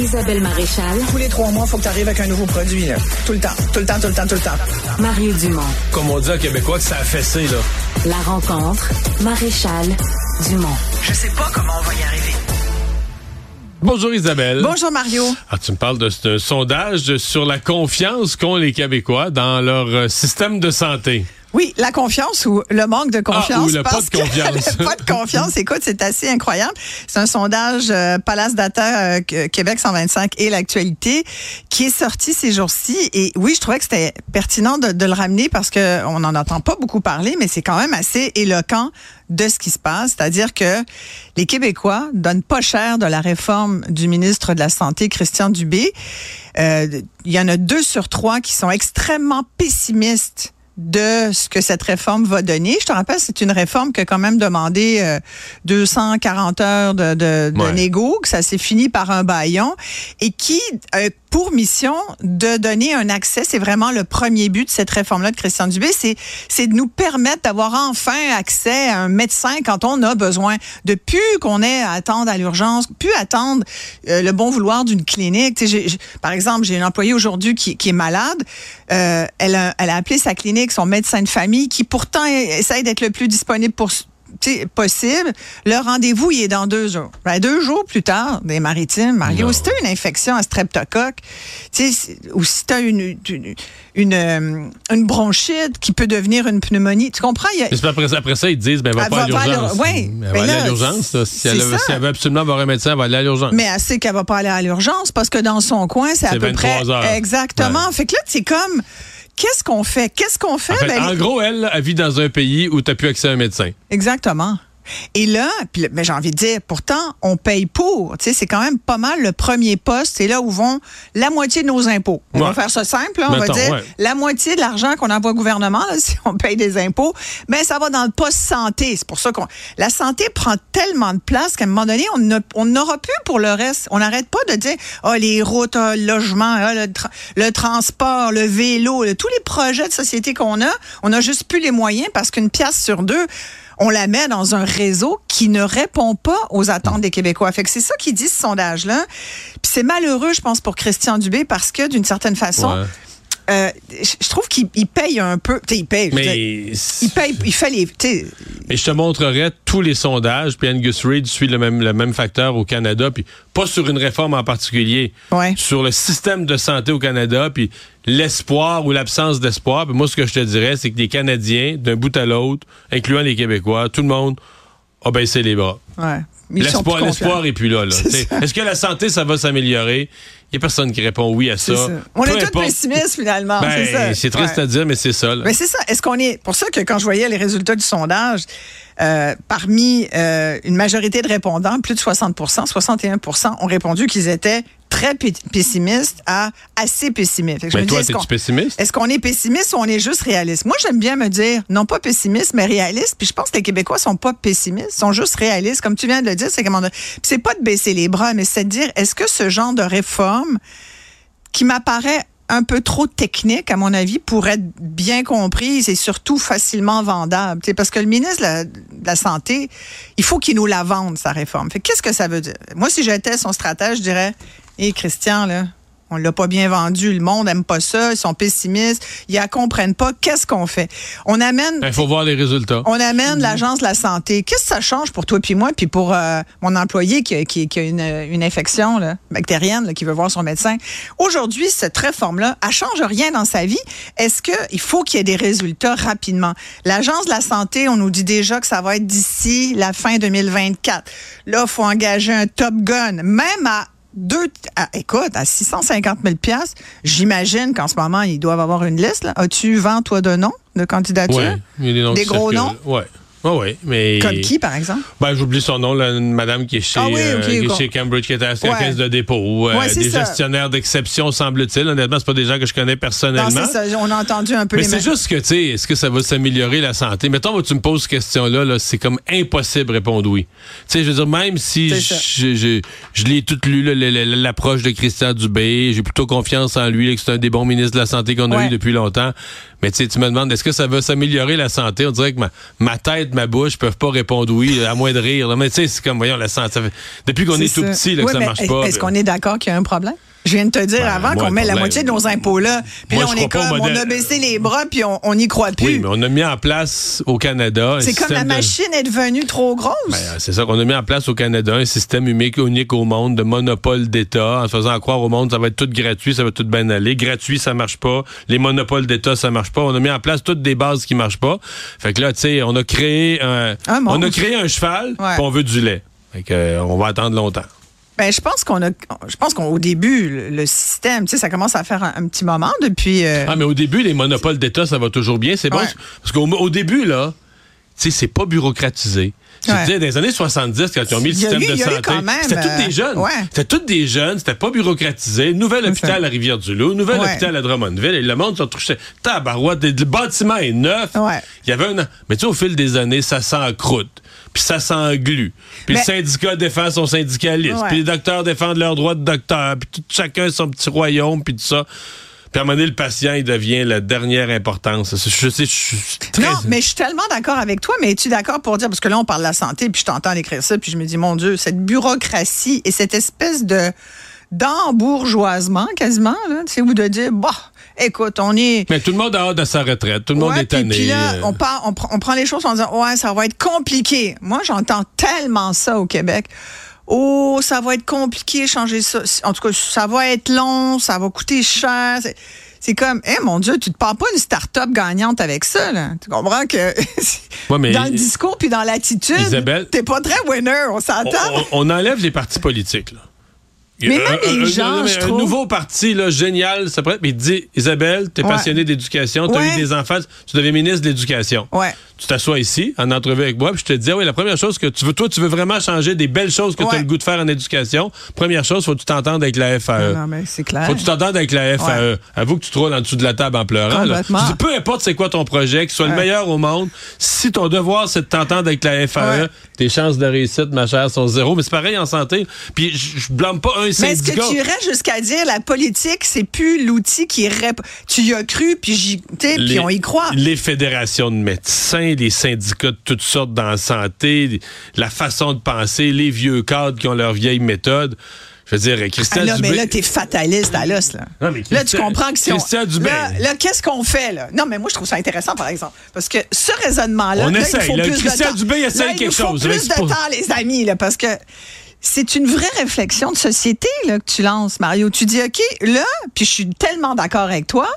Isabelle Maréchal. Tous les trois mois, il faut que tu arrives avec un nouveau produit. Là. Tout le temps, tout le temps, tout le temps, tout le temps. Mario Dumont. Comme on dit à Québécois que ça a fessé, là. La rencontre, Maréchal Dumont. Je sais pas comment on va y arriver. Bonjour Isabelle. Bonjour Mario. Ah, tu me parles de ce sondage sur la confiance qu'ont les Québécois dans leur euh, système de santé. Oui, la confiance ou le manque de confiance. Ah, ou le pas de confiance. le pas de confiance, écoute, c'est assez incroyable. C'est un sondage euh, Palace Data euh, Québec 125 et l'actualité qui est sorti ces jours-ci. Et oui, je trouvais que c'était pertinent de, de, le ramener parce que on n'en entend pas beaucoup parler, mais c'est quand même assez éloquent de ce qui se passe. C'est-à-dire que les Québécois donnent pas cher de la réforme du ministre de la Santé, Christian Dubé. Euh, il y en a deux sur trois qui sont extrêmement pessimistes de ce que cette réforme va donner. Je te rappelle, c'est une réforme qui a quand même demandé euh, 240 heures de, de, de Ouais. négo, que ça s'est fini par un baillon, et qui a pour mission de donner un accès, c'est vraiment le premier but de cette réforme-là de Christian Dubé, c'est, c'est de nous permettre d'avoir enfin accès à un médecin quand on a besoin, de plus qu'on ait à attendre à l'urgence, plus attendre euh, le bon vouloir d'une clinique. Tu sais, par exemple, j'ai une employée aujourd'hui qui, qui est malade, euh, elle, a, elle a appelé sa clinique, son médecin de famille, qui pourtant essaye d'être le plus disponible pour possible. Le rendez-vous, il est dans deux jours. Ben, deux jours plus tard, des maritimes, Mario, si tu as une infection à streptocoque, ou si tu as une, une, une, euh, une bronchite qui peut devenir une pneumonie, tu comprends? Il y a- après, après ça, ils te disent, ben, va Elle pas va pas à l'urgence. l'ur- ouais. Elle Mais va aller à l'urgence. Si elle, veut- ça. si elle veut absolument voir un médecin, elle va aller à l'urgence. Mais elle sait qu'elle va pas aller à l'urgence parce que dans son coin, c'est à peu 23 près heures. exactement. Ouais. Fait que là, c'est comme qu'est-ce qu'on fait? Qu'est-ce qu'on fait En, fait, Ben, en gros, elle, elle vit dans un pays où tu n'as plus accès à un médecin. Exactement. Et là, puis, mais j'ai envie de dire, pourtant, on paye pour. Tu sais, c'est quand même pas mal le premier poste. C'est là où vont la moitié de nos impôts. On va faire ça simple. là. on Mettons, va dire ouais. la moitié de l'argent qu'on envoie au gouvernement, là, si on paye des impôts, mais ça va dans le poste santé. C'est pour ça qu'on la santé prend tellement de place qu'à un moment donné, on n'a- on n'aura plus pour le reste. On n'arrête pas de dire oh, les routes, ah, le logement, ah, le, tra- le transport, le vélo, le- tous les projets de société qu'on a, on n'a juste plus les moyens parce qu'une pièce sur deux on la met dans un réseau qui ne répond pas aux attentes des Québécois. Fait que c'est ça qui dit ce sondage-là. Puis c'est malheureux, je pense, pour Christian Dubé parce que d'une certaine façon, Ouais. euh, je trouve qu'il il paye un peu. Il paye. dire, il paye, il fait les. mais je te montrerai tous les sondages, puis Angus Reid suit le même, le même facteur au Canada, puis pas sur une réforme en particulier, Ouais. sur le système de santé au Canada, puis l'espoir ou l'absence d'espoir. Moi, ce que je te dirais, c'est que les Canadiens, d'un bout à l'autre, incluant les Québécois, tout le monde a baissé les bras. Ouais. L'espoir, l'espoir est plus là. là. Est-ce que la santé, ça va s'améliorer? Il n'y a personne qui répond oui à ça. On Peu est tous pessimistes finalement. Ben, c'est triste Ouais. à dire, mais c'est ça. là. Mais c'est ça. Est-ce qu'on est. Pour ça que quand je voyais les résultats du sondage, euh, parmi euh, une majorité de répondants, plus de 60% 61% ont répondu qu'ils étaient très pe- pessimistes à assez me dis, toi, qu'on- pessimiste? Est-ce qu'on est pessimiste ou on est juste réaliste? Moi, j'aime bien me dire, non pas pessimiste, mais réaliste. Puis je pense que les Québécois sont pas pessimistes, sont juste réalistes. Comme tu viens de le dire, c'est comment. Puis c'est pas de baisser les bras, mais c'est de dire, est-ce que ce genre de réforme qui m'apparaît un peu trop technique, à mon avis, pour être bien comprise et surtout facilement vendable? Parce que le ministre de la, de la Santé, il faut qu'il nous la vende, sa réforme. Qu'est-ce que ça veut dire? Moi, si j'étais son stratège, je dirais, hé, Christian, là, on l'a pas bien vendu, le monde aime pas ça, ils sont pessimistes, ils la comprennent pas. Qu'est-ce qu'on fait? On amène Il faut voir les résultats. on amène l'agence de la santé. Qu'est-ce que ça change pour toi puis moi, puis pour euh, mon employé qui, a- qui- qui a une, une infection là, bactérienne, là, qui veut voir son médecin? Aujourd'hui, cette réforme-là, elle change rien dans sa vie. Est-ce qu'il faut qu'il y ait des résultats rapidement? L'agence de la santé, on nous dit déjà que ça va être d'ici la fin 2024. Là, il faut engager un Top Gun, même à deux, à- écoute, à 650 000 piastres, j'imagine qu'en ce moment, ils doivent avoir une liste. As-tu vent, toi, de noms de candidature? Ouais, il y a des noms Des gros circulent. noms? Ouais. Ah oui, mais. Comme qui, par exemple? Ben, j'oublie son nom, là, une madame qui est chez, Ah oui, euh, qui est chez Cambridge, qui était à la Ouais. caisse de dépôt. euh, Ouais, des ça. gestionnaires d'exception, semble-t-il. Honnêtement, c'est pas des gens que je connais personnellement. ça. On a entendu un peu Mais les c'est juste que, tu sais, est-ce que ça va s'améliorer la santé? Mettons, tu me poses cette question-là, là, c'est comme impossible de répondre oui. Tu sais, je veux dire, même si je, je, je l'ai tout lu, l'approche de Christian Dubé, j'ai plutôt confiance en lui, là, que c'est un des bons ministres de la Santé qu'on a Ouais. eu depuis longtemps. Mais tu sais, tu me demandes, est-ce que ça va s'améliorer la santé? On dirait que ma, ma tête, ma bouche peuvent pas répondre oui, à moins de rire. là. Mais tu sais, c'est comme, voyons, la santé, depuis qu'on est, tout ça. petit, là, que ça marche pas. Est-ce qu'on est d'accord qu'il y a un problème? Je viens de te dire Ben, avant qu'on met la problème- moitié de nos impôts là, puis là, on est comme, on a baissé les bras, puis on n'y croit plus. Oui, mais on a mis en place au Canada. c'est comme la de- machine est devenue trop grosse. Ben, c'est ça qu'on a mis en place au Canada, un système unique, unique au monde, de monopole d'État, en faisant croire au monde ça va être tout gratuit, ça va tout bien aller. Gratuit, ça marche pas. Les monopoles d'État, ça marche pas. On a mis en place toutes des bases qui marchent pas. Fait que là, tu sais, on a créé un, Un on a monstre. créé un cheval, Ouais. puis on veut du lait. Fait que, euh, on va attendre longtemps. Ben, je pense qu'on a, je pense qu'au début, le, le système, tu sais, ça commence à faire un, un petit moment depuis. euh, Ah, mais au début, les monopoles d'État, ça va toujours bien. C'est bon. Ouais. Parce qu'au au début, là, tu sais, c'est pas bureaucratisé. Tu Ouais. te dis, dans les années 70, quand ils ont mis le système eu- de santé, c'était tous euh, des jeunes. ouais. C'était tous des jeunes, c'était pas bureaucratisé. Nouvel hôpital à Rivière-du-Loup, nouvel Ouais. hôpital à Drummondville, et le monde se touchait. Tabarouette, le bâtiment est neuf. Il y avait un. Mais tu sais, au fil des années, ça s'encroute. Puis ça s'englue. Puis Mais- le syndicat défend son syndicaliste. Puis les docteurs défendent leurs droits de docteur. Puis tout, chacun son petit royaume, puis tout ça. Puis à un moment donné, le patient, il devient la dernière importance. Je sais, je suis très... Non, mais je suis tellement d'accord avec toi, mais es-tu d'accord pour dire, parce que là, on parle de la santé, puis je t'entends écrire ça, puis je me dis, mon Dieu, cette bureaucratie et cette espèce de d'embourgeoisement, quasiment, là, tu sais, ou de dire, bah, écoute, on est... Mais tout le monde a hâte de sa retraite. Tout le monde est puis- tanné. Puis là, Euh, on, part, on, pr- on prend les choses en disant, ouais, ça va être compliqué. Moi, j'entends tellement ça au Québec. Oh, ça va être compliqué, changer ça. En tout cas, ça va être long, ça va coûter cher. C'est- comme, eh mon Dieu, tu te parles pas une start-up gagnante avec ça, là. Tu comprends que Ouais, mais- dans le discours puis dans l'attitude, t'es pas très winner, on on, s'entend? on- on enlève les partis politiques. Là. Mais même les gens, je un nouveau parti là, génial, ça pourrait être- mais dis, Isabelle, t'es passionnée d'éducation, t'as eu des enfants, tu deviens ministre de l'Éducation. Ouais. Tu t'assois ici, en entrevue avec moi, puis je te dis, ah oui, la première chose que tu veux, toi, tu veux vraiment changer des belles choses que tu as le goût de faire en éducation. Première chose, faut que tu t'entendes avec la FAE. Non, mais c'est clair. Faut que tu t'entendes avec la FAE. Ouais. Avoue que tu te roules en dessous de la table en pleurant. Là. Je dis, peu importe c'est quoi ton projet, qu'il soit le meilleur au monde, si ton devoir c'est de t'entendre avec la FAE, tes chances de réussite, ma chère, sont zéro. Mais c'est pareil en santé. Puis je blâme pas un Mais est-ce syndicat. que tu irais jusqu'à dire la politique, c'est plus l'outil qui rép... Tu y as cru, puis j'y... tu puis on y croit. Les fédérations de médecins, les syndicats de toutes sortes dans la santé, la façon de penser, les vieux cadres qui ont leur vieille méthode. Je veux dire, Ah Christian là, mais Dubé- là, t'es fataliste à l'os, là. Non, mais là, tu comprends que si Christian on... Dubé. Là, là, qu'est-ce qu'on fait, là? Non, mais moi, je trouve ça intéressant, par exemple. Parce que ce raisonnement-là... On là, essaye, Il faut là. plus Christian de. Dubé essaye Là, il quelque nous faut chose, là, plus c'est de temps, les amis, là, parce que c'est une vraie réflexion de société là, que tu lances, Mario. Tu dis, OK, là, puis je suis tellement d'accord avec toi,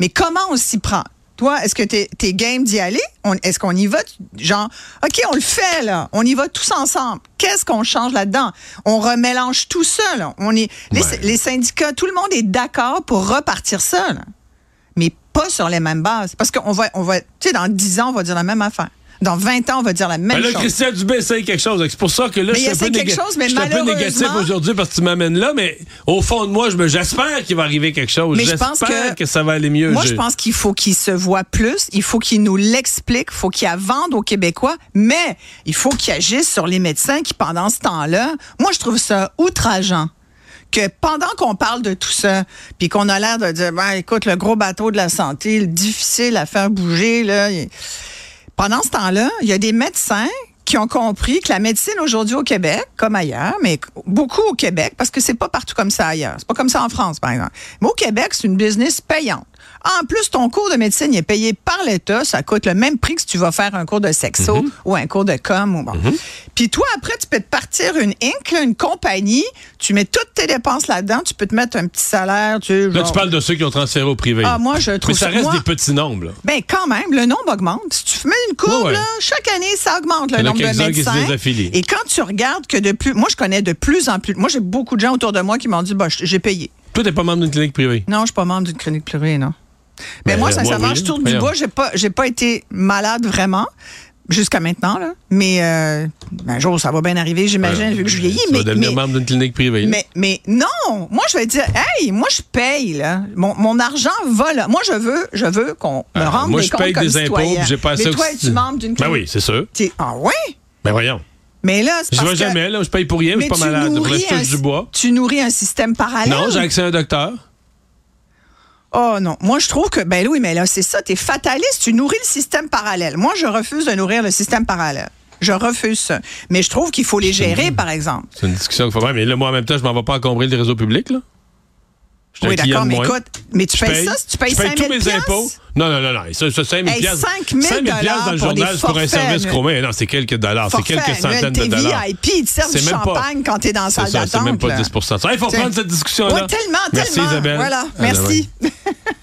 mais comment on s'y prend? Toi, est-ce que t'es es game d'y aller? Est-ce qu'on y va? Genre, OK, on le fait, là. On y va tous ensemble. Qu'est-ce qu'on change là-dedans? On remélange tout ça, là. On est, les, Ouais. les syndicats, tout le monde est d'accord pour repartir ça, là. Mais pas sur les mêmes bases. Parce qu'on va, on va, tu sais, dans 10 ans, on va dire la même affaire. Dans 20 ans, on va dire la même Ben là, chose. Christian Dubé essaye quelque chose. C'est pour ça que là, Mais je suis un peu, essaye quelque néga- chose, mais je suis un peu négatif aujourd'hui parce que tu m'amènes là, mais au fond de moi, j'espère qu'il va arriver quelque chose. J'espère que- ça va aller mieux. Moi, je pense qu'il faut qu'il se voit plus, il faut qu'il nous l'explique, il faut qu'il vende aux Québécois, mais il faut qu'il agisse sur les médecins qui, pendant ce temps-là, moi, je trouve ça outrageant que pendant qu'on parle de tout ça, puis qu'on a l'air de dire, ben, écoute, le gros bateau de la santé, le difficile à faire bouger, là, il- pendant ce temps-là, il y a des médecins qui ont compris que la médecine aujourd'hui au Québec, comme ailleurs, mais beaucoup au Québec, parce que c'est pas partout comme ça ailleurs. C'est pas comme ça en France, par exemple. Mais au Québec, c'est une business payante. En plus, ton cours de médecine est payé par l'État. Ça coûte le même prix que si tu vas faire un cours de sexo ou un cours de com. Ou bon. Puis toi, après, tu peux te partir une Inc., là, une compagnie. Tu mets toutes tes dépenses là-dedans. Tu peux te mettre un petit salaire. Tu, Là, tu parles de ceux qui ont transféré au privé. Ah, moi, je trouve Mais ça reste moi- des petits nombres. là. ben quand même, le nombre augmente. Si tu mets une courbe, Ouais, ouais. là, chaque année, ça augmente le nombre de médecins. Et quand tu regardes que de plus, moi je connais de plus en plus, moi j'ai beaucoup de gens autour de moi qui m'ont dit, bah, j'ai payé. Toi, t'es pas membre d'une clinique privée? Non, je suis pas membre d'une clinique privée, non. Mais Ben, moi, moi, sincèrement, oui. je tourne du bois. J'ai pas, j'ai pas été malade vraiment. Jusqu'à maintenant, là. Mais euh, un jour, ça va bien arriver, j'imagine, vu que je vieillis. Tu Mais, vas devenir mais- membre d'une clinique privée. mais, mais non, moi je vais dire, hey, moi je paye là, mon, mon argent va là. Moi je veux, je veux qu'on me Ah, rende moi, des je comptes paye comme des impôts, citoyen. j'ai pas assez Mais toi, es-tu membre d'une Ben clinique? oui, c'est sûr. T'es- Ah ouais? Ben voyons. Mais là, c'est Je vais jamais, là. Je paye pour rien, mais je suis pas tu malade. Je touche un- du bois. Tu nourris un système parallèle? Non, j'ai accès à un docteur. Oh non, moi je trouve que ben oui, mais là c'est ça, t'es fataliste, tu nourris le système parallèle. Moi je refuse de nourrir le système parallèle. Je refuse ça. Mais je trouve qu'il faut les gérer, par exemple. C'est une discussion qu'il faut faire. Mais là, moi, en même temps, je m'en vais pas encombrer le réseau public, là. Oui, d'accord, mais écoute, mais tu payes ça, si tu payes je paye 5 tous 000 mes piastres? impôts. Non, non, non, non. Ça, ça 5 000 Hey, piastres. 5 000 5 000 piastres dans le journal, pour un service commun. Non, c'est quelques dollars. C'est quelques centaines de dollars. VIP, ils te servent du même pas- champagne quand t'es dans la salle d'attente. c'est même pas là. 10 Il faut Tiens. reprendre cette discussion-là. Ouais, tellement, Merci, tellement. Isabelle. Voilà, merci.